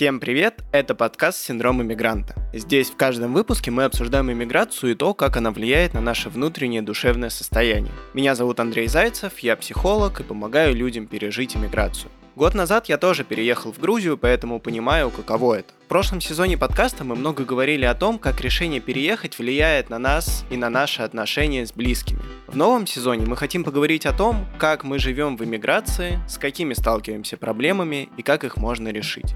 Всем привет! Это подкаст «Синдром иммигранта». Здесь в каждом выпуске мы обсуждаем иммиграцию и то, как она влияет на наше внутреннее душевное состояние. Меня зовут Андрей Зайцев, я психолог и помогаю людям пережить иммиграцию. Год назад я тоже переехал в Грузию, поэтому понимаю, каково это. В прошлом сезоне подкаста мы много говорили о том, как решение переехать влияет на нас и на наши отношения с близкими. В новом сезоне мы хотим поговорить о том, как мы живем в иммиграции, с какими сталкиваемся проблемами и как их можно решить.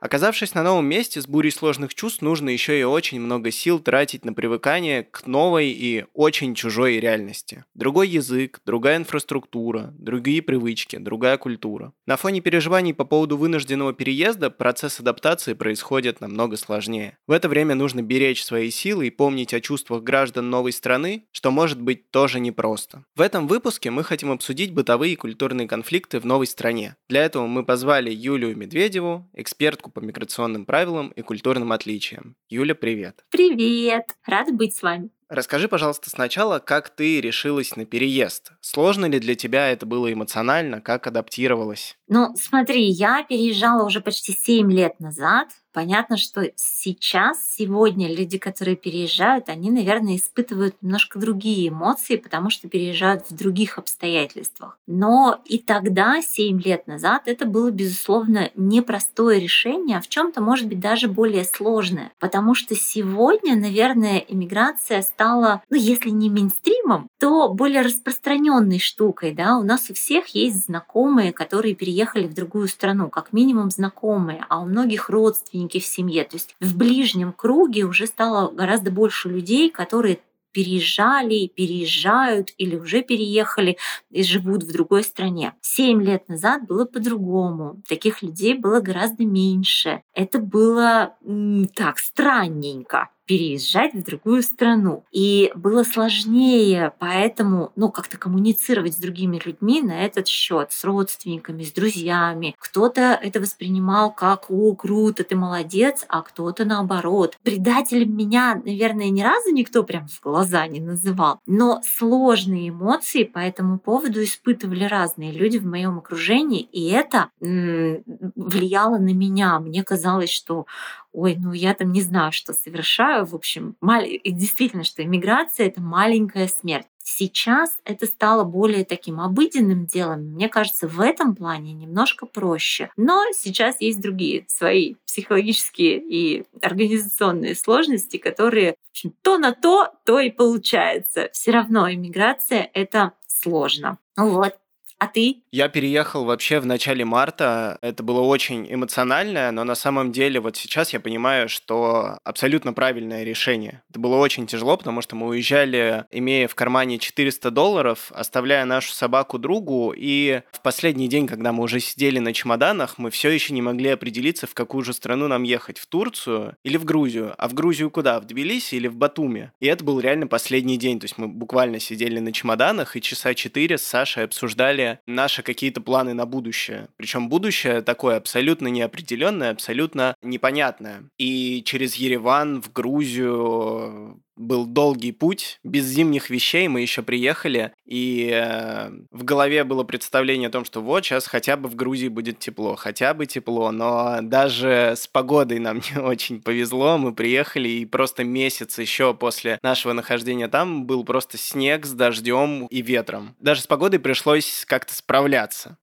Оказавшись на новом месте с бурей сложных чувств, нужно еще и очень много сил тратить на привыкание к новой и очень чужой реальности. Другой язык, другая инфраструктура, другие привычки, другая культура. На фоне переживаний по поводу вынужденного переезда процесс адаптации происходит намного сложнее. В это время нужно беречь свои силы и помнить о чувствах граждан новой страны, что может быть тоже непросто. В этом выпуске мы хотим обсудить бытовые и культурные конфликты в новой стране. Для этого мы позвали Юлию Медведеву, экспертку по миграционным правилам и культурным отличиям. Юля, привет. Привет! Рада быть с вами. Расскажи, пожалуйста, сначала, как ты решилась на переезд? Сложно ли для тебя это было эмоционально? Как адаптировалась? Ну, смотри, я переезжала уже почти 7 лет назад. Понятно, что сейчас, сегодня люди, которые переезжают, они, наверное, испытывают немножко другие эмоции, потому что переезжают в других обстоятельствах. Но и тогда, 7 лет назад, это было, безусловно, непростое решение, а в чем то может быть, даже более сложное. Потому что сегодня, наверное, иммиграция стала, ну, если не мейнстримом, то более распространенной штукой. Да? У нас у всех есть знакомые, которые переехали в другую страну, как минимум знакомые, а у многих родственники в семье. То есть в ближнем круге уже стало гораздо больше людей, которые переезжали, переезжают или уже переехали и живут в другой стране. Семь лет назад было по-другому. Таких людей было гораздо меньше. Это было так странненько переезжать в другую страну. И было сложнее поэтому, ну, как-то коммуницировать с другими людьми на этот счет, с родственниками, с друзьями. Кто-то это воспринимал как «О, круто, ты молодец», а кто-то наоборот. Предателем меня, наверное, ни разу никто прям в глаза не называл, но сложные эмоции по этому поводу испытывали разные люди в моем окружении, и это м- влияло на меня. Мне казалось, что ой, ну я там не знаю, что совершаю. В общем, мал... действительно, что иммиграция — это маленькая смерть. Сейчас это стало более таким обыденным делом. Мне кажется, в этом плане немножко проще. Но сейчас есть другие свои психологические и организационные сложности, которые общем, то на то, то и получается. Все равно иммиграция — это сложно. Вот. А ты? Я переехал вообще в начале марта. Это было очень эмоционально, но на самом деле вот сейчас я понимаю, что абсолютно правильное решение. Это было очень тяжело, потому что мы уезжали, имея в кармане 400 долларов, оставляя нашу собаку другу, и в последний день, когда мы уже сидели на чемоданах, мы все еще не могли определиться, в какую же страну нам ехать, в Турцию или в Грузию. А в Грузию куда? В Тбилиси или в Батуми? И это был реально последний день, то есть мы буквально сидели на чемоданах и часа четыре с Сашей обсуждали наши какие-то планы на будущее. Причем будущее такое абсолютно неопределенное, абсолютно непонятное. И через Ереван в Грузию был долгий путь, без зимних вещей мы еще приехали, и э, в голове было представление о том, что вот сейчас хотя бы в Грузии будет тепло, хотя бы тепло, но даже с погодой нам не очень повезло, мы приехали, и просто месяц еще после нашего нахождения там был просто снег с дождем и ветром. Даже с погодой пришлось как-то справляться.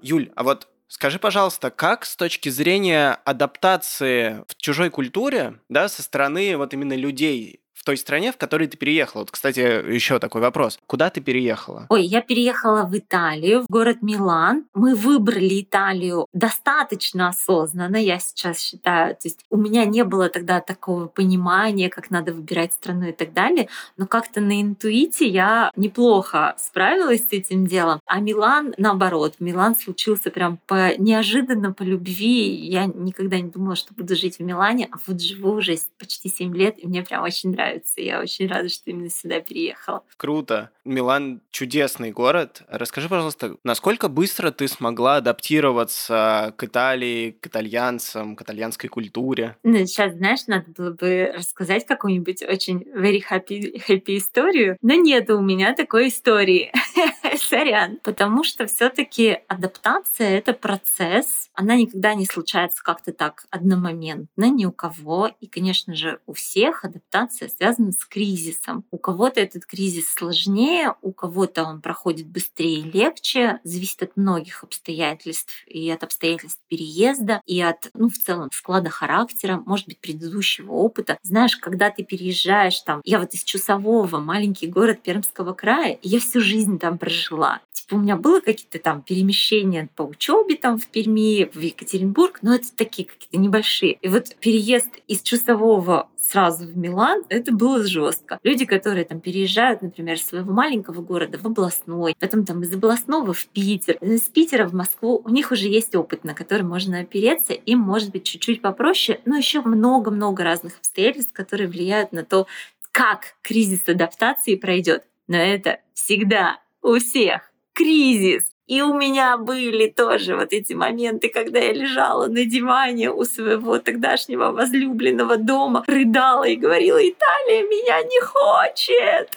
Юль, а вот Скажи, пожалуйста, как с точки зрения адаптации в чужой культуре, да, со стороны вот именно людей, той стране, в которой ты переехала. Вот, кстати, еще такой вопрос. Куда ты переехала? Ой, я переехала в Италию, в город Милан. Мы выбрали Италию достаточно осознанно, я сейчас считаю. То есть у меня не было тогда такого понимания, как надо выбирать страну и так далее. Но как-то на интуите я неплохо справилась с этим делом. А Милан, наоборот, Милан случился прям по неожиданно по любви. Я никогда не думала, что буду жить в Милане, а вот живу уже почти 7 лет, и мне прям очень нравится нравится. Я очень рада, что именно сюда переехала. Круто. Милан чудесный город. Расскажи, пожалуйста, насколько быстро ты смогла адаптироваться к Италии, к итальянцам, к итальянской культуре? Ну, сейчас, знаешь, надо было бы рассказать какую-нибудь очень very happy, happy историю, но нет у меня такой истории. Сорян. Потому что все таки адаптация — это процесс. Она никогда не случается как-то так одномоментно ни у кого. И, конечно же, у всех адаптация связана с кризисом. У кого-то этот кризис сложнее, у кого-то он проходит быстрее и легче. Зависит от многих обстоятельств. И от обстоятельств переезда, и от, ну, в целом, склада характера, может быть, предыдущего опыта. Знаешь, когда ты переезжаешь там, я вот из Чусового, маленький город Пермского края, я всю жизнь там прожила. Типа у меня было какие-то там перемещения по учебе там в Перми, в Екатеринбург, но это такие какие-то небольшие. И вот переезд из Чусового сразу в Милан, это было жестко. Люди, которые там переезжают, например, из своего маленького города в областной, потом там из областного в Питер, из Питера в Москву, у них уже есть опыт, на который можно опереться, им может быть чуть-чуть попроще, но еще много-много разных обстоятельств, которые влияют на то, как кризис адаптации пройдет. Но это всегда у всех кризис. И у меня были тоже вот эти моменты, когда я лежала на диване у своего тогдашнего возлюбленного дома, рыдала и говорила, Италия меня не хочет,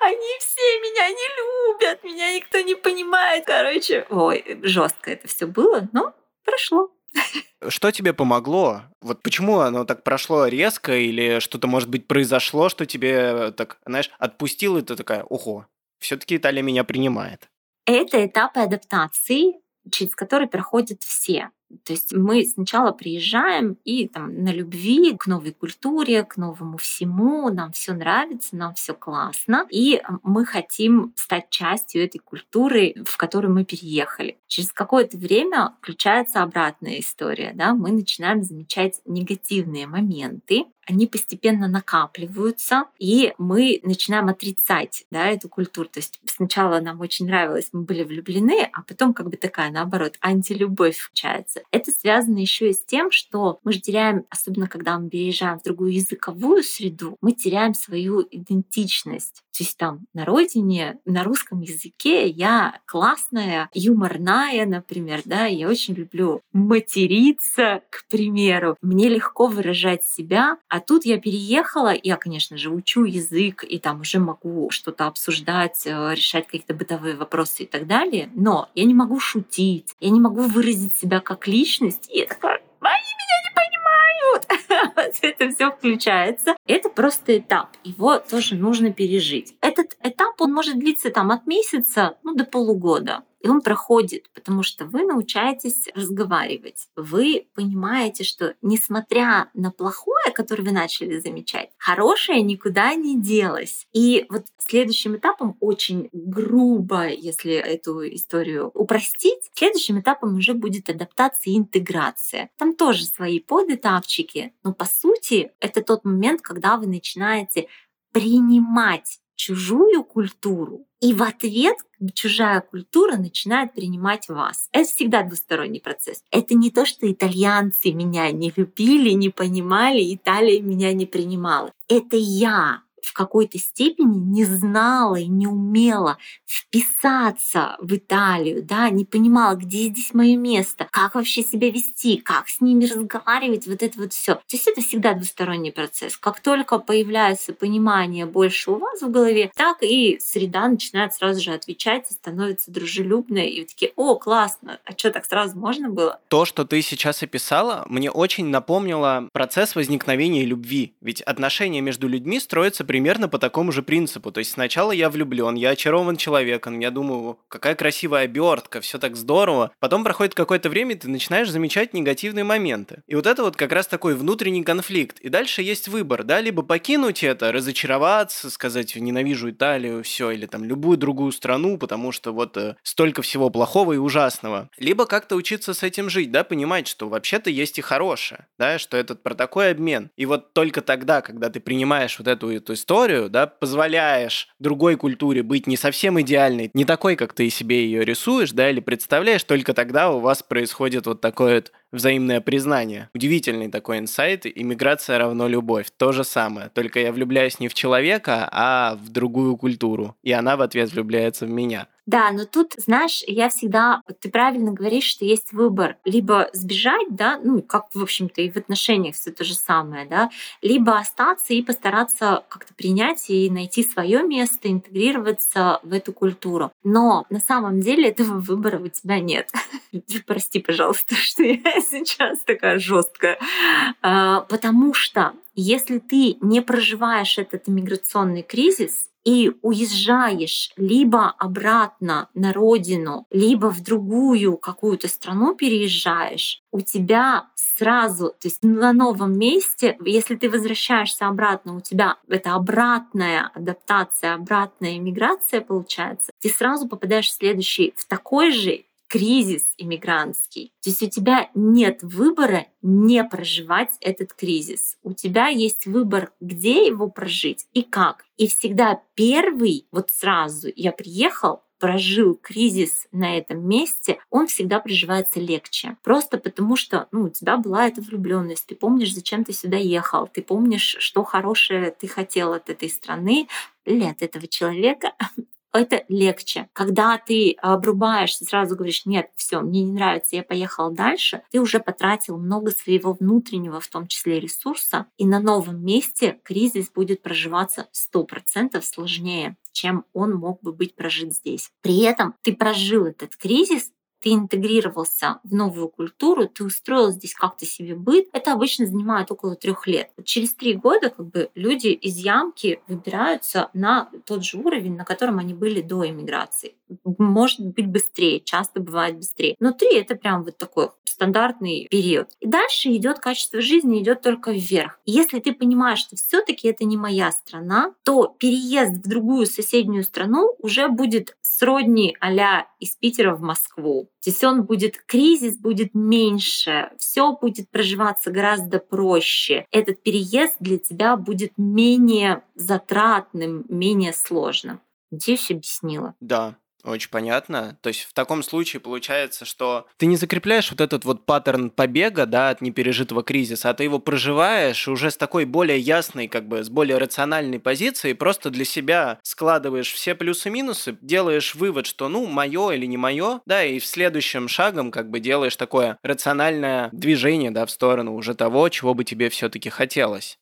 они все меня не любят, меня никто не понимает. Короче, ой, жестко это все было, но прошло. Что тебе помогло? Вот почему оно так прошло резко или что-то, может быть, произошло, что тебе так, знаешь, отпустило, и ты такая, ого, все-таки Италия меня принимает. Это этапы адаптации, через которые проходят все. То есть мы сначала приезжаем и там на любви к новой культуре, к новому всему, нам все нравится, нам все классно, и мы хотим стать частью этой культуры, в которую мы переехали. Через какое-то время включается обратная история, да, мы начинаем замечать негативные моменты, они постепенно накапливаются, и мы начинаем отрицать да, эту культуру. То есть сначала нам очень нравилось, мы были влюблены, а потом как бы такая, наоборот, антилюбовь включается. Это связано еще и с тем, что мы же теряем, особенно когда мы переезжаем в другую языковую среду, мы теряем свою идентичность. То есть там на родине, на русском языке я классная, юморная, например, да, я очень люблю материться, к примеру. Мне легко выражать себя, а тут я переехала, я, конечно же, учу язык, и там уже могу что-то обсуждать, э, решать какие-то бытовые вопросы и так далее, но я не могу шутить, я не могу выразить себя как личность, и они меня не понимают. вот это все включается. Это просто этап. Его тоже нужно пережить. Этот этап, он может длиться там от месяца ну, до полугода. И он проходит, потому что вы научаетесь разговаривать. Вы понимаете, что несмотря на плохое, которое вы начали замечать, хорошее никуда не делось. И вот следующим этапом, очень грубо, если эту историю упростить, следующим этапом уже будет адаптация и интеграция. Там тоже свои подэтапчики, но по сути это тот момент, когда вы начинаете принимать чужую культуру, и в ответ чужая культура начинает принимать вас. Это всегда двусторонний процесс. Это не то, что итальянцы меня не любили, не понимали, Италия меня не принимала. Это я в какой-то степени не знала и не умела вписаться в Италию, да, не понимала, где здесь мое место, как вообще себя вести, как с ними разговаривать, вот это вот все. То есть это всегда двусторонний процесс. Как только появляется понимание больше у вас в голове, так и среда начинает сразу же отвечать и становится дружелюбной, и вы такие, о, классно, а что, так сразу можно было? То, что ты сейчас описала, мне очень напомнило процесс возникновения любви. Ведь отношения между людьми строятся примерно по такому же принципу. То есть сначала я влюблен, я очарован человеком, я думаю, какая красивая обертка, все так здорово. Потом проходит какое-то время, и ты начинаешь замечать негативные моменты. И вот это вот как раз такой внутренний конфликт. И дальше есть выбор, да, либо покинуть это, разочароваться, сказать, ненавижу Италию, все, или там любую другую страну, потому что вот э, столько всего плохого и ужасного. Либо как-то учиться с этим жить, да, понимать, что вообще-то есть и хорошее, да, что этот про такой обмен. И вот только тогда, когда ты принимаешь вот эту, эту историю, да, позволяешь другой культуре быть не совсем идеальной, не такой, как ты себе ее рисуешь, да, или представляешь, только тогда у вас происходит вот такой вот взаимное признание. Удивительный такой инсайт. Иммиграция равно любовь. То же самое. Только я влюбляюсь не в человека, а в другую культуру. И она в ответ влюбляется в меня. Да, но тут, знаешь, я всегда, вот ты правильно говоришь, что есть выбор. Либо сбежать, да, ну, как, в общем-то, и в отношениях все то же самое, да, либо остаться и постараться как-то принять и найти свое место, интегрироваться в эту культуру. Но на самом деле этого выбора у тебя нет. Прости, пожалуйста, что я сейчас такая жесткая. А, потому что если ты не проживаешь этот иммиграционный кризис, и уезжаешь либо обратно на родину, либо в другую какую-то страну переезжаешь, у тебя сразу, то есть на новом месте, если ты возвращаешься обратно, у тебя это обратная адаптация, обратная иммиграция получается, ты сразу попадаешь в следующий, в такой же кризис иммигрантский. То есть у тебя нет выбора не проживать этот кризис. У тебя есть выбор, где его прожить и как. И всегда первый, вот сразу я приехал, прожил кризис на этом месте, он всегда проживается легче. Просто потому что ну, у тебя была эта влюбленность, ты помнишь, зачем ты сюда ехал, ты помнишь, что хорошее ты хотел от этой страны, или от этого человека, это легче. Когда ты обрубаешься, сразу говоришь, нет, все, мне не нравится, я поехал дальше, ты уже потратил много своего внутреннего, в том числе ресурса, и на новом месте кризис будет проживаться 100% сложнее чем он мог бы быть прожит здесь. При этом ты прожил этот кризис, ты интегрировался в новую культуру, ты устроил здесь как-то себе быт, это обычно занимает около трех лет. Через три года как бы люди из ямки выбираются на тот же уровень, на котором они были до иммиграции. Может быть быстрее, часто бывает быстрее. Но три — это прям вот такой стандартный период. И дальше идет качество жизни, идет только вверх. Если ты понимаешь, что все-таки это не моя страна, то переезд в другую соседнюю страну уже будет сродни а из Питера в Москву. Здесь он будет, кризис будет меньше, все будет проживаться гораздо проще. Этот переезд для тебя будет менее затратным, менее сложным. Надеюсь, объяснила. Да, очень понятно. То есть в таком случае получается, что ты не закрепляешь вот этот вот паттерн побега, да, от непережитого кризиса, а ты его проживаешь уже с такой более ясной, как бы, с более рациональной позиции, просто для себя складываешь все плюсы-минусы, делаешь вывод, что, ну, мое или не мое, да, и в следующем шагом, как бы, делаешь такое рациональное движение, да, в сторону уже того, чего бы тебе все-таки хотелось.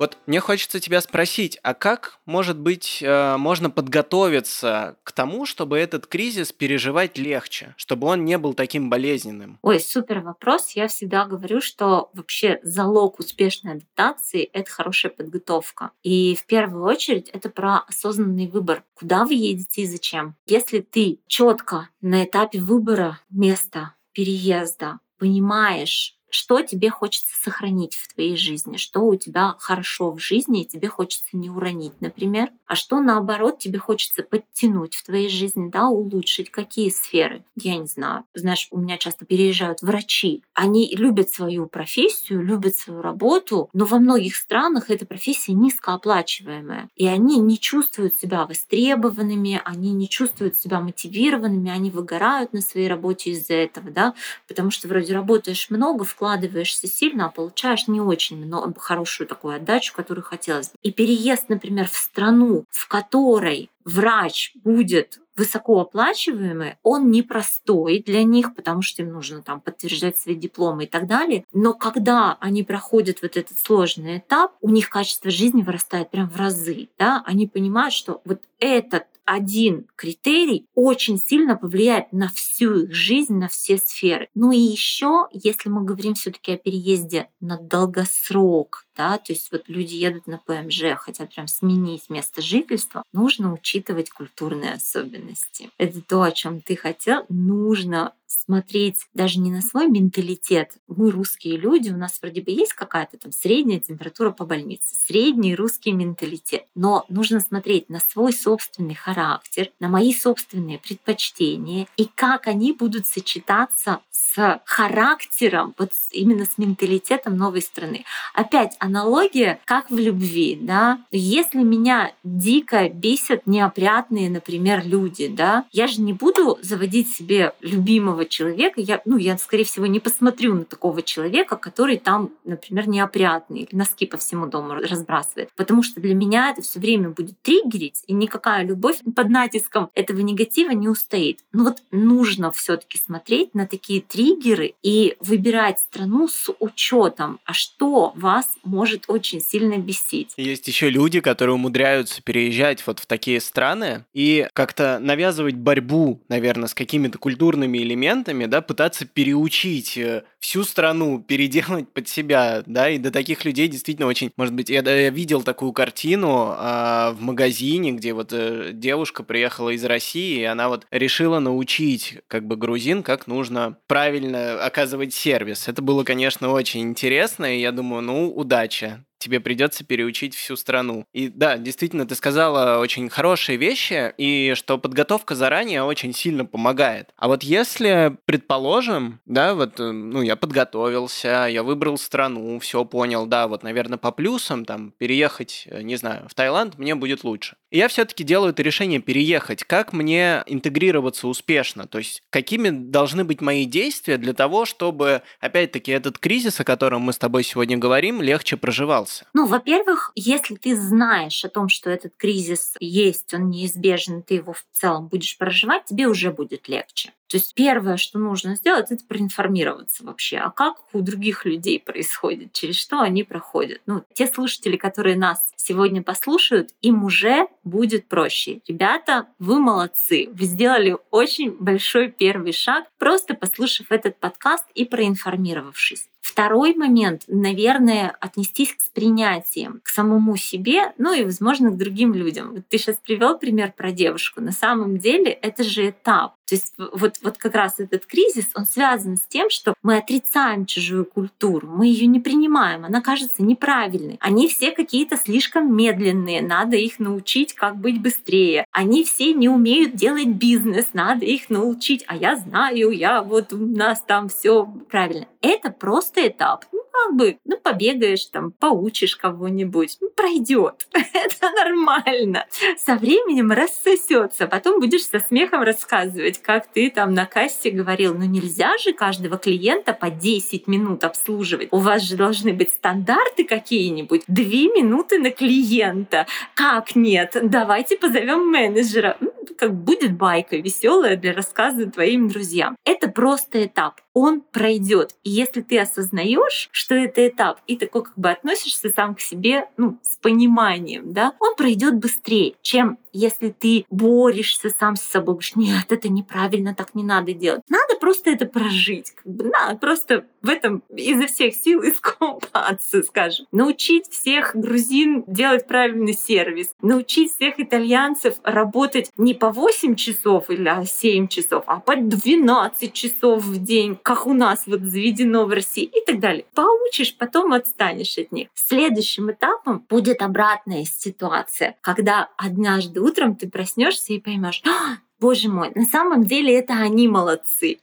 Вот мне хочется тебя спросить, а как, может быть, э, можно подготовиться к тому, чтобы этот кризис переживать легче, чтобы он не был таким болезненным? Ой, супер вопрос. Я всегда говорю, что вообще залог успешной адаптации — это хорошая подготовка. И в первую очередь это про осознанный выбор, куда вы едете и зачем. Если ты четко на этапе выбора места переезда понимаешь, что тебе хочется сохранить в твоей жизни, что у тебя хорошо в жизни, и тебе хочется не уронить, например, а что наоборот тебе хочется подтянуть в твоей жизни, да, улучшить, какие сферы. Я не знаю. Знаешь, у меня часто переезжают врачи. Они любят свою профессию, любят свою работу, но во многих странах эта профессия низкооплачиваемая. И они не чувствуют себя востребованными, они не чувствуют себя мотивированными, они выгорают на своей работе из-за этого, да, потому что вроде работаешь много, вкладываешься сильно, а получаешь не очень много, хорошую такую отдачу, которую хотелось. И переезд, например, в страну, в которой врач будет высокооплачиваемый, он непростой для них, потому что им нужно там подтверждать свои дипломы и так далее. Но когда они проходят вот этот сложный этап, у них качество жизни вырастает прям в разы. Да? Они понимают, что вот этот один критерий очень сильно повлияет на всю их жизнь, на все сферы. Ну и еще, если мы говорим все-таки о переезде на долгосрок, да, то есть вот люди едут на ПМЖ, хотят прям сменить место жительства, нужно учитывать культурные особенности. Это то, о чем ты хотел, нужно смотреть даже не на свой менталитет. Мы русские люди, у нас вроде бы есть какая-то там средняя температура по больнице, средний русский менталитет. Но нужно смотреть на свой собственный характер, на мои собственные предпочтения и как они будут сочетаться с характером, вот именно с менталитетом новой страны. Опять аналогия, как в любви, да. Если меня дико бесят неопрятные, например, люди, да, я же не буду заводить себе любимого такого человека, я, ну, я, скорее всего, не посмотрю на такого человека, который там, например, неопрятный или носки по всему дому разбрасывает. Потому что для меня это все время будет триггерить, и никакая любовь под натиском этого негатива не устоит. Но вот нужно все-таки смотреть на такие триггеры и выбирать страну с учетом, а что вас может очень сильно бесить. Есть еще люди, которые умудряются переезжать вот в такие страны и как-то навязывать борьбу, наверное, с какими-то культурными элементами, да, пытаться переучить э, всю страну, переделать под себя, да, и до таких людей действительно очень, может быть, я, я видел такую картину а, в магазине, где вот э, девушка приехала из России, и она вот решила научить как бы грузин, как нужно правильно оказывать сервис. Это было, конечно, очень интересно, и я думаю, ну, удача тебе придется переучить всю страну. И да, действительно, ты сказала очень хорошие вещи, и что подготовка заранее очень сильно помогает. А вот если, предположим, да, вот, э, ну, я подготовился, я выбрал страну, все понял, да, вот, наверное, по плюсам, там, переехать, э, не знаю, в Таиланд мне будет лучше. И я все-таки делаю это решение переехать. Как мне интегрироваться успешно? То есть, какими должны быть мои действия для того, чтобы, опять-таки, этот кризис, о котором мы с тобой сегодня говорим, легче проживался? Ну, во-первых, если ты знаешь о том, что этот кризис есть, он неизбежен, ты его в целом будешь проживать, тебе уже будет легче. То есть первое, что нужно сделать, это проинформироваться вообще, а как у других людей происходит, через что они проходят. Ну, те слушатели, которые нас сегодня послушают, им уже будет проще. Ребята, вы молодцы. Вы сделали очень большой первый шаг, просто послушав этот подкаст и проинформировавшись. Второй момент, наверное, отнестись с принятием к самому себе, ну и, возможно, к другим людям. Вот ты сейчас привел пример про девушку. На самом деле это же этап. То есть вот, вот как раз этот кризис, он связан с тем, что мы отрицаем чужую культуру, мы ее не принимаем, она кажется неправильной. Они все какие-то слишком медленные, надо их научить, как быть быстрее. Они все не умеют делать бизнес, надо их научить. А я знаю, я вот у нас там все правильно. Это просто этап. Ну, как бы, ну, побегаешь там, поучишь кого-нибудь, ну, пройдет. Это нормально. Со временем рассосется. Потом будешь со смехом рассказывать, как ты там на кассе говорил, ну нельзя же каждого клиента по 10 минут обслуживать. У вас же должны быть стандарты какие-нибудь. Две минуты на клиента. Как нет? Давайте позовем менеджера. Как будет байка веселая для рассказа твоим друзьям. Это просто этап. Он пройдет. И если ты осознаешь, что это этап, и такой как бы относишься сам к себе ну, с пониманием, да, он пройдет быстрее, чем если ты борешься сам с собой, говоришь, нет, это неправильно, так не надо делать. Надо просто это прожить. Как бы, надо просто в этом изо всех сил искупаться, скажем. Научить всех грузин делать правильный сервис. Научить всех итальянцев работать не по 8 часов или 7 часов, а по 12 часов в день, как у нас вот заведено в России и так далее. Поучишь, потом отстанешь от них. Следующим этапом будет обратная ситуация, когда однажды утром ты проснешься и поймешь, «А, боже мой, на самом деле это они молодцы.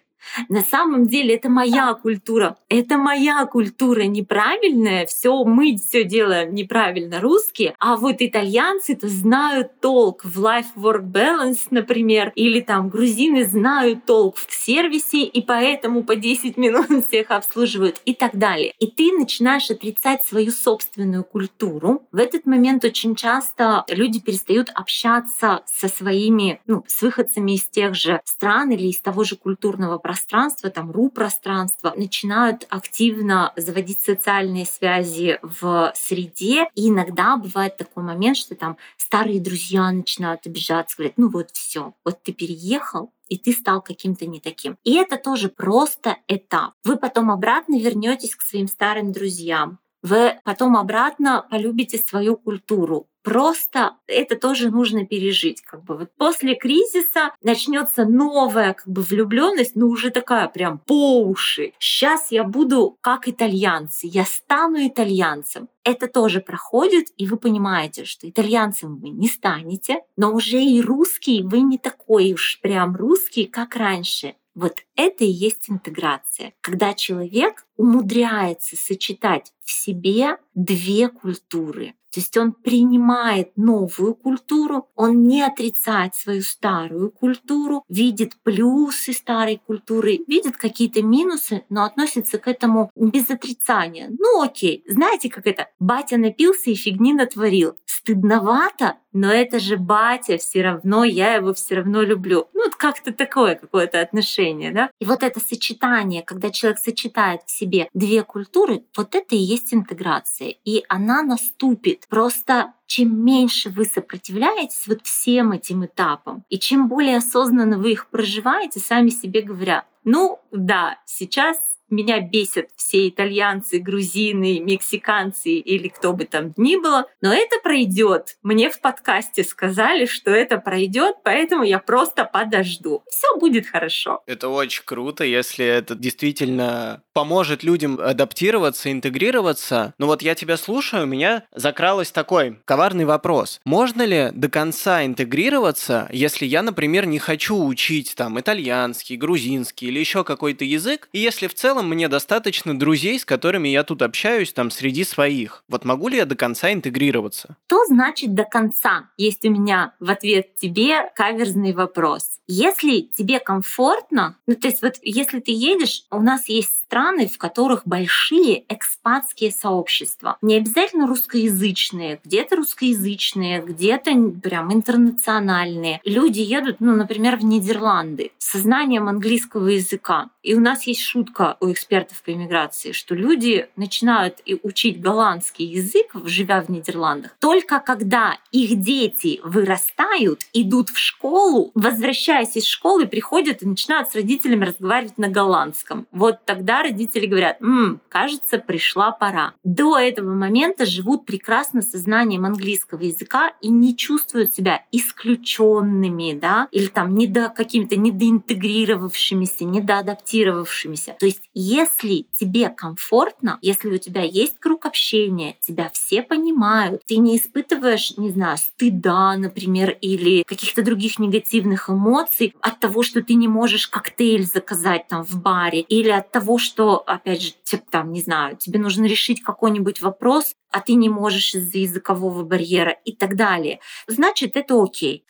На самом деле это моя культура. Это моя культура неправильная. Все мы все делаем неправильно русские, а вот итальянцы-то знают толк в life-work balance, например, или там грузины знают толк в сервисе, и поэтому по 10 минут всех обслуживают и так далее. И ты начинаешь отрицать свою собственную культуру. В этот момент очень часто люди перестают общаться со своими, ну, с выходцами из тех же стран или из того же культурного пространство, там РУ-пространство, начинают активно заводить социальные связи в среде. И иногда бывает такой момент, что там старые друзья начинают обижаться, говорят, ну вот все, вот ты переехал, и ты стал каким-то не таким. И это тоже просто этап. Вы потом обратно вернетесь к своим старым друзьям. Вы потом обратно полюбите свою культуру, Просто это тоже нужно пережить. Как бы вот после кризиса начнется новая как бы влюбленность, но уже такая прям по уши. Сейчас я буду как итальянцы, я стану итальянцем. Это тоже проходит, и вы понимаете, что итальянцем вы не станете, но уже и русский вы не такой уж прям русский, как раньше. Вот это и есть интеграция, когда человек умудряется сочетать в себе две культуры. То есть он принимает новую культуру, он не отрицает свою старую культуру, видит плюсы старой культуры, видит какие-то минусы, но относится к этому без отрицания. Ну окей, знаете, как это? Батя напился и фигни натворил. Стыдновато, но это же батя, все равно я его все равно люблю. Ну, вот как-то такое какое-то отношение, да? И вот это сочетание, когда человек сочетает в себе две культуры, вот это и есть интеграция. И она наступит. Просто чем меньше вы сопротивляетесь вот всем этим этапам, и чем более осознанно вы их проживаете, сами себе говоря, ну да, сейчас меня бесят все итальянцы, грузины, мексиканцы или кто бы там ни было, но это пройдет. Мне в подкасте сказали, что это пройдет, поэтому я просто подожду. Все будет хорошо. Это очень круто, если это действительно поможет людям адаптироваться, интегрироваться. Но вот я тебя слушаю, у меня закралось такой коварный вопрос. Можно ли до конца интегрироваться, если я, например, не хочу учить там итальянский, грузинский или еще какой-то язык, и если в целом целом мне достаточно друзей, с которыми я тут общаюсь, там, среди своих. Вот могу ли я до конца интегрироваться? Что значит до конца? Есть у меня в ответ тебе каверзный вопрос. Если тебе комфортно, ну то есть вот если ты едешь, у нас есть страны, в которых большие экспатские сообщества. Не обязательно русскоязычные, где-то русскоязычные, где-то прям интернациональные. Люди едут, ну, например, в Нидерланды с знанием английского языка. И у нас есть шутка экспертов по иммиграции, что люди начинают учить голландский язык, живя в Нидерландах, только когда их дети вырастают, идут в школу, возвращаясь из школы, приходят и начинают с родителями разговаривать на голландском. Вот тогда родители говорят, «М, кажется, пришла пора. До этого момента живут прекрасно со знанием английского языка и не чувствуют себя исключенными, да, или там недо какими-то недоинтегрировавшимися, недоадаптировавшимися. То есть если тебе комфортно, если у тебя есть круг общения, тебя все понимают, ты не испытываешь, не знаю, стыда, например, или каких-то других негативных эмоций от того, что ты не можешь коктейль заказать там в баре, или от того, что, опять же, типа, там, не знаю, тебе нужно решить какой-нибудь вопрос, а ты не можешь из-за языкового барьера и так далее, значит, это окей.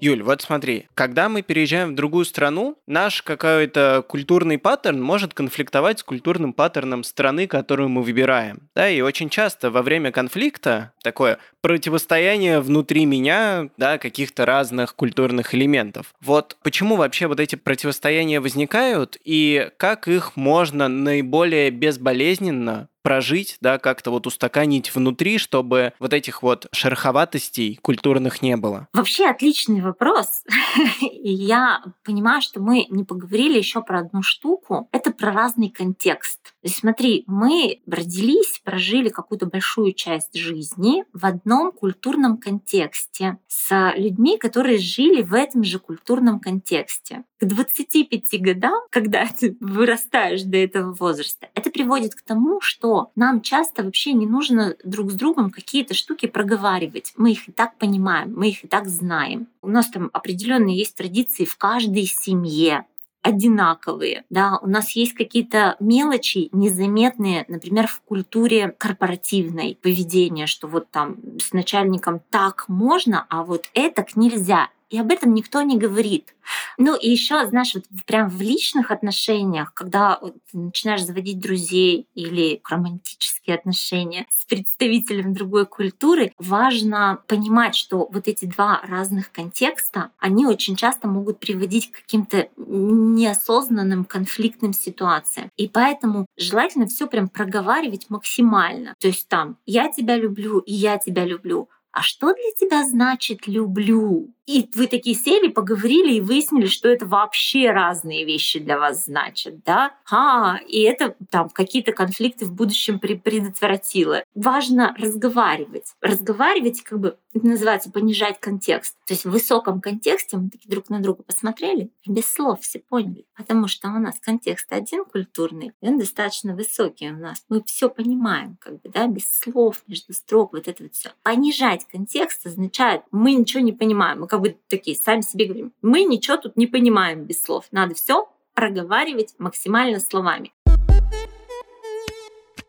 Юль, вот смотри, когда мы переезжаем в другую страну, наш какой-то культурный паттерн может конфликтовать с культурным паттерном страны, которую мы выбираем. Да, и очень часто во время конфликта такое противостояние внутри меня, да, каких-то разных культурных элементов. Вот почему вообще вот эти противостояния возникают и как их можно наиболее безболезненно прожить, да, как-то вот устаканить внутри, чтобы вот этих вот шероховатостей культурных не было? Вообще отличный вопрос. Я понимаю, что мы не поговорили еще про одну штуку. Это про разный контекст. Смотри, мы родились, прожили какую-то большую часть жизни в одном культурном контексте с людьми, которые жили в этом же культурном контексте. К 25 годам, когда ты вырастаешь до этого возраста, это приводит к тому, что нам часто вообще не нужно друг с другом какие-то штуки проговаривать. Мы их и так понимаем, мы их и так знаем. У нас там определенные есть традиции в каждой семье одинаковые. Да, у нас есть какие-то мелочи незаметные, например, в культуре корпоративной поведения, что вот там с начальником так можно, а вот это нельзя. И об этом никто не говорит. Ну и еще, знаешь, вот прям в личных отношениях, когда ты начинаешь заводить друзей или романтические отношения с представителем другой культуры, важно понимать, что вот эти два разных контекста, они очень часто могут приводить к каким-то неосознанным конфликтным ситуациям. И поэтому желательно все прям проговаривать максимально. То есть там «я тебя люблю» и «я тебя люблю», а что для тебя значит «люблю»? И вы такие сели, поговорили и выяснили, что это вообще разные вещи для вас значат, да? А, и это там какие-то конфликты в будущем предотвратило. Важно разговаривать. Разговаривать, как бы, это называется понижать контекст. То есть в высоком контексте мы такие друг на друга посмотрели, без слов все поняли. Потому что у нас контекст один культурный, и он достаточно высокий у нас. Мы все понимаем, как бы, да, без слов, между строк, вот это вот все. Понижать контекст означает, мы ничего не понимаем. Мы как бы такие сами себе говорим, мы ничего тут не понимаем без слов. Надо все проговаривать максимально словами.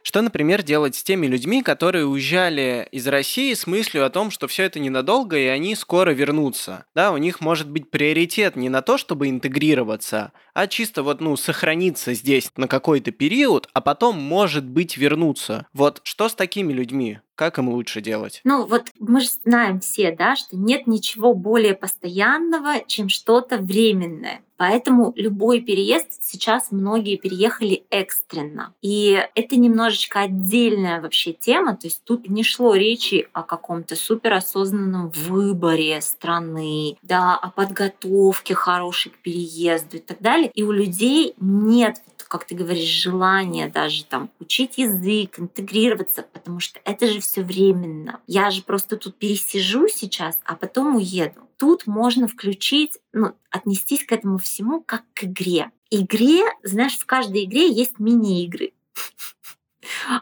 Что, например, делать с теми людьми, которые уезжали из России с мыслью о том, что все это ненадолго, и они скоро вернутся? Да, у них может быть приоритет не на то, чтобы интегрироваться, а чисто вот, ну, сохраниться здесь на какой-то период, а потом, может быть, вернуться. Вот что с такими людьми? Как им лучше делать? Ну вот мы же знаем все, да, что нет ничего более постоянного, чем что-то временное. Поэтому любой переезд сейчас многие переехали экстренно. И это немножечко отдельная вообще тема. То есть тут не шло речи о каком-то суперосознанном выборе страны, да, о подготовке хорошей к переезду и так далее. И у людей нет как ты говоришь, желание даже там учить язык, интегрироваться, потому что это же все временно. Я же просто тут пересижу сейчас, а потом уеду. Тут можно включить, ну, отнестись к этому всему как к игре. Игре, знаешь, в каждой игре есть мини-игры.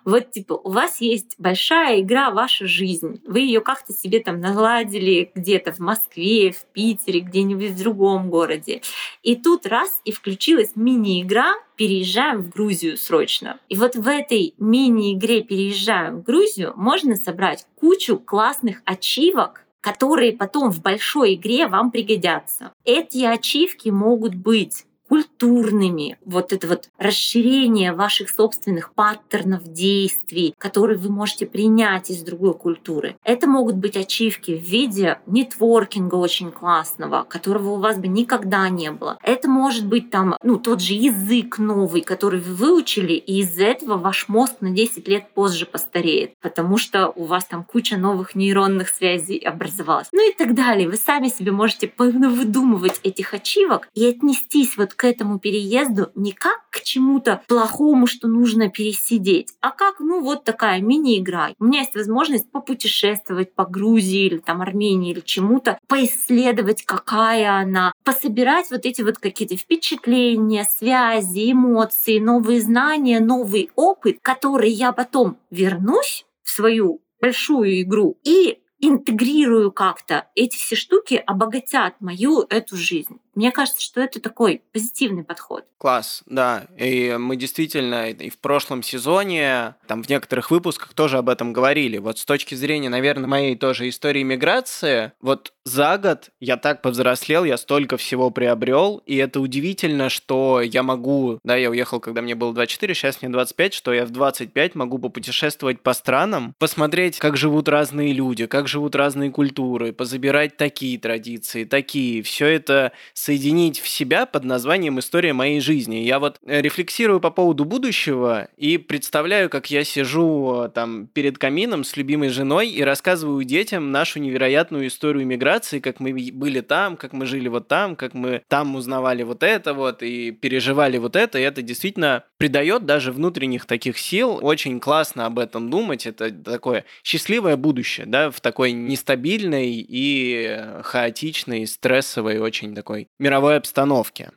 Вот типа у вас есть большая игра «Ваша жизнь». Вы ее как-то себе там наладили где-то в Москве, в Питере, где-нибудь в другом городе. И тут раз и включилась мини-игра переезжаем в Грузию срочно. И вот в этой мини-игре «Переезжаем в Грузию» можно собрать кучу классных ачивок, которые потом в большой игре вам пригодятся. Эти ачивки могут быть культурными, вот это вот расширение ваших собственных паттернов действий, которые вы можете принять из другой культуры. Это могут быть ачивки в виде нетворкинга очень классного, которого у вас бы никогда не было. Это может быть там, ну, тот же язык новый, который вы выучили, и из-за этого ваш мозг на 10 лет позже постареет, потому что у вас там куча новых нейронных связей образовалась. Ну и так далее. Вы сами себе можете выдумывать этих ачивок и отнестись вот к этому переезду не как к чему-то плохому, что нужно пересидеть, а как, ну, вот такая мини-игра. У меня есть возможность попутешествовать по Грузии или там Армении или чему-то, поисследовать, какая она, пособирать вот эти вот какие-то впечатления, связи, эмоции, новые знания, новый опыт, который я потом вернусь в свою большую игру и интегрирую как-то. Эти все штуки обогатят мою эту жизнь. Мне кажется, что это такой позитивный подход. Класс, да. И мы действительно и в прошлом сезоне, там в некоторых выпусках тоже об этом говорили. Вот с точки зрения, наверное, моей тоже истории миграции, вот за год я так повзрослел, я столько всего приобрел, и это удивительно, что я могу, да, я уехал, когда мне было 24, сейчас мне 25, что я в 25 могу попутешествовать по странам, посмотреть, как живут разные люди, как живут разные культуры, позабирать такие традиции, такие. Все это соединить в себя под названием «История моей жизни». Я вот э, рефлексирую по поводу будущего и представляю, как я сижу э, там перед камином с любимой женой и рассказываю детям нашу невероятную историю миграции, как мы были там, как мы жили вот там, как мы там узнавали вот это вот и переживали вот это. И это действительно придает даже внутренних таких сил. Очень классно об этом думать. Это такое счастливое будущее, да, в такой нестабильной и хаотичной, стрессовой, очень такой мировой обстановке.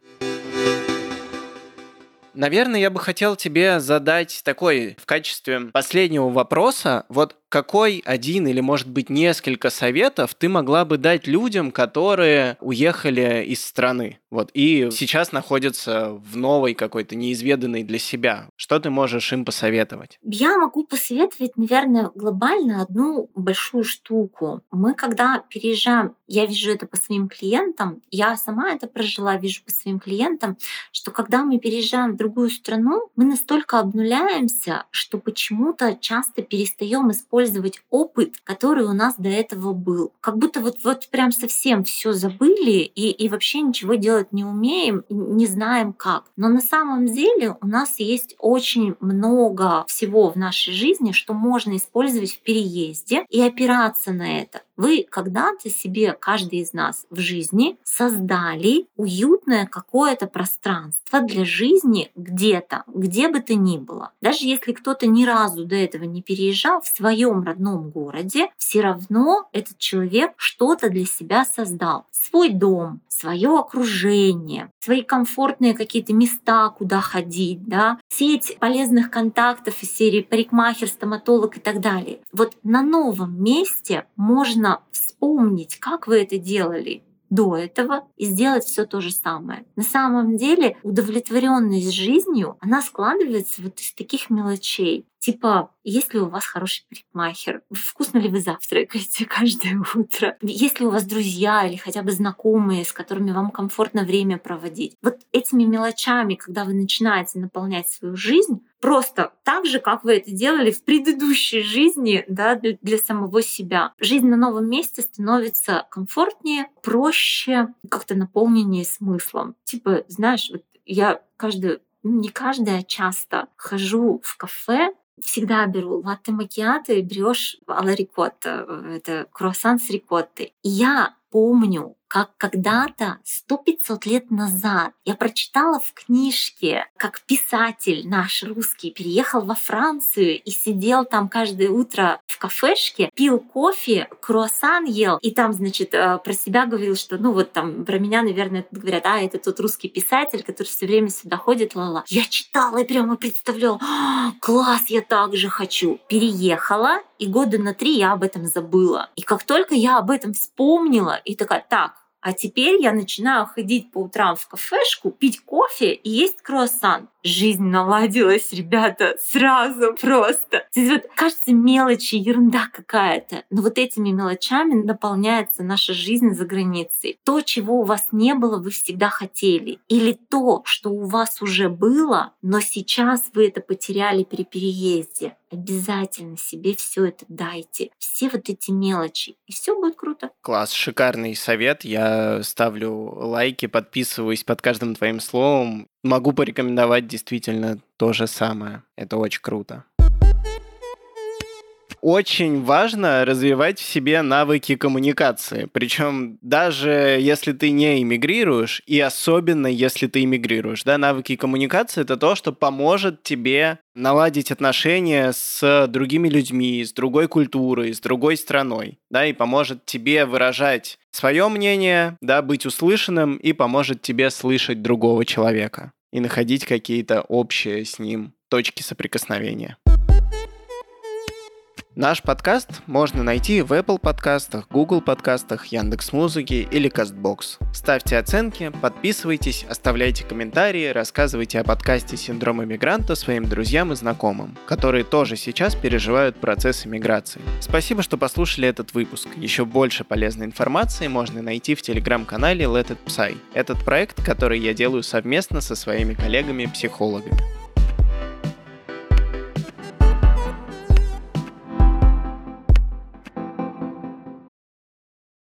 Наверное, я бы хотел тебе задать такой в качестве последнего вопроса. Вот какой один или, может быть, несколько советов ты могла бы дать людям, которые уехали из страны? Вот, и сейчас находятся в новой какой-то неизведанной для себя. Что ты можешь им посоветовать? Я могу посоветовать, наверное, глобально одну большую штуку. Мы, когда переезжаем, я вижу это по своим клиентам, я сама это прожила, вижу по своим клиентам, что когда мы переезжаем в другую страну, мы настолько обнуляемся, что почему-то часто перестаем использовать использовать опыт, который у нас до этого был. Как будто вот, вот прям совсем все забыли и, и вообще ничего делать не умеем, не знаем как. Но на самом деле у нас есть очень много всего в нашей жизни, что можно использовать в переезде и опираться на это. Вы когда-то себе, каждый из нас в жизни, создали уютное какое-то пространство для жизни где-то, где бы то ни было. Даже если кто-то ни разу до этого не переезжал в своем родном городе, все равно этот человек что-то для себя создал. Свой дом, свое окружение, свои комфортные какие-то места, куда ходить, да, сеть полезных контактов из серии парикмахер, стоматолог и так далее. Вот на новом месте можно вспомнить, как вы это делали, до этого и сделать все то же самое. На самом деле удовлетворенность жизнью, она складывается вот из таких мелочей. Типа, есть ли у вас хороший парикмахер? Вкусно ли вы завтракаете каждое утро? Есть ли у вас друзья или хотя бы знакомые, с которыми вам комфортно время проводить? Вот этими мелочами, когда вы начинаете наполнять свою жизнь, просто так же, как вы это делали в предыдущей жизни да, для, для самого себя. Жизнь на новом месте становится комфортнее, проще, как-то наполненнее смыслом. Типа, знаешь, вот я каждую ну, не каждая, часто хожу в кафе, всегда беру латте макиато и берешь алла рикотта, это круассан с рикоттой. И я помню, как когда-то, сто пятьсот лет назад, я прочитала в книжке, как писатель наш русский переехал во Францию и сидел там каждое утро в кафешке, пил кофе, круассан ел, и там, значит, э, про себя говорил, что, ну вот там про меня, наверное, говорят, а, это тот русский писатель, который все время сюда ходит, ла-ла. Я читала и прямо представляла, «А, класс, я так же хочу. Переехала, и года на три я об этом забыла. И как только я об этом вспомнила, и такая, так, а теперь я начинаю ходить по утрам в кафешку, пить кофе и есть круассан. Жизнь наладилась, ребята, сразу просто. Здесь вот кажется мелочи, ерунда какая-то. Но вот этими мелочами наполняется наша жизнь за границей. То, чего у вас не было, вы всегда хотели. Или то, что у вас уже было, но сейчас вы это потеряли при переезде обязательно себе все это дайте. Все вот эти мелочи. И все будет круто. Класс, шикарный совет. Я ставлю лайки, подписываюсь под каждым твоим словом. Могу порекомендовать действительно то же самое. Это очень круто очень важно развивать в себе навыки коммуникации. Причем даже если ты не иммигрируешь, и особенно если ты иммигрируешь, да, навыки коммуникации это то, что поможет тебе наладить отношения с другими людьми, с другой культурой, с другой страной, да, и поможет тебе выражать свое мнение, да, быть услышанным и поможет тебе слышать другого человека и находить какие-то общие с ним точки соприкосновения. Наш подкаст можно найти в Apple подкастах, Google подкастах, Яндекс Музыке или Castbox. Ставьте оценки, подписывайтесь, оставляйте комментарии, рассказывайте о подкасте «Синдром иммигранта» своим друзьям и знакомым, которые тоже сейчас переживают процесс иммиграции. Спасибо, что послушали этот выпуск. Еще больше полезной информации можно найти в телеграм-канале Let It Psy. Этот проект, который я делаю совместно со своими коллегами-психологами.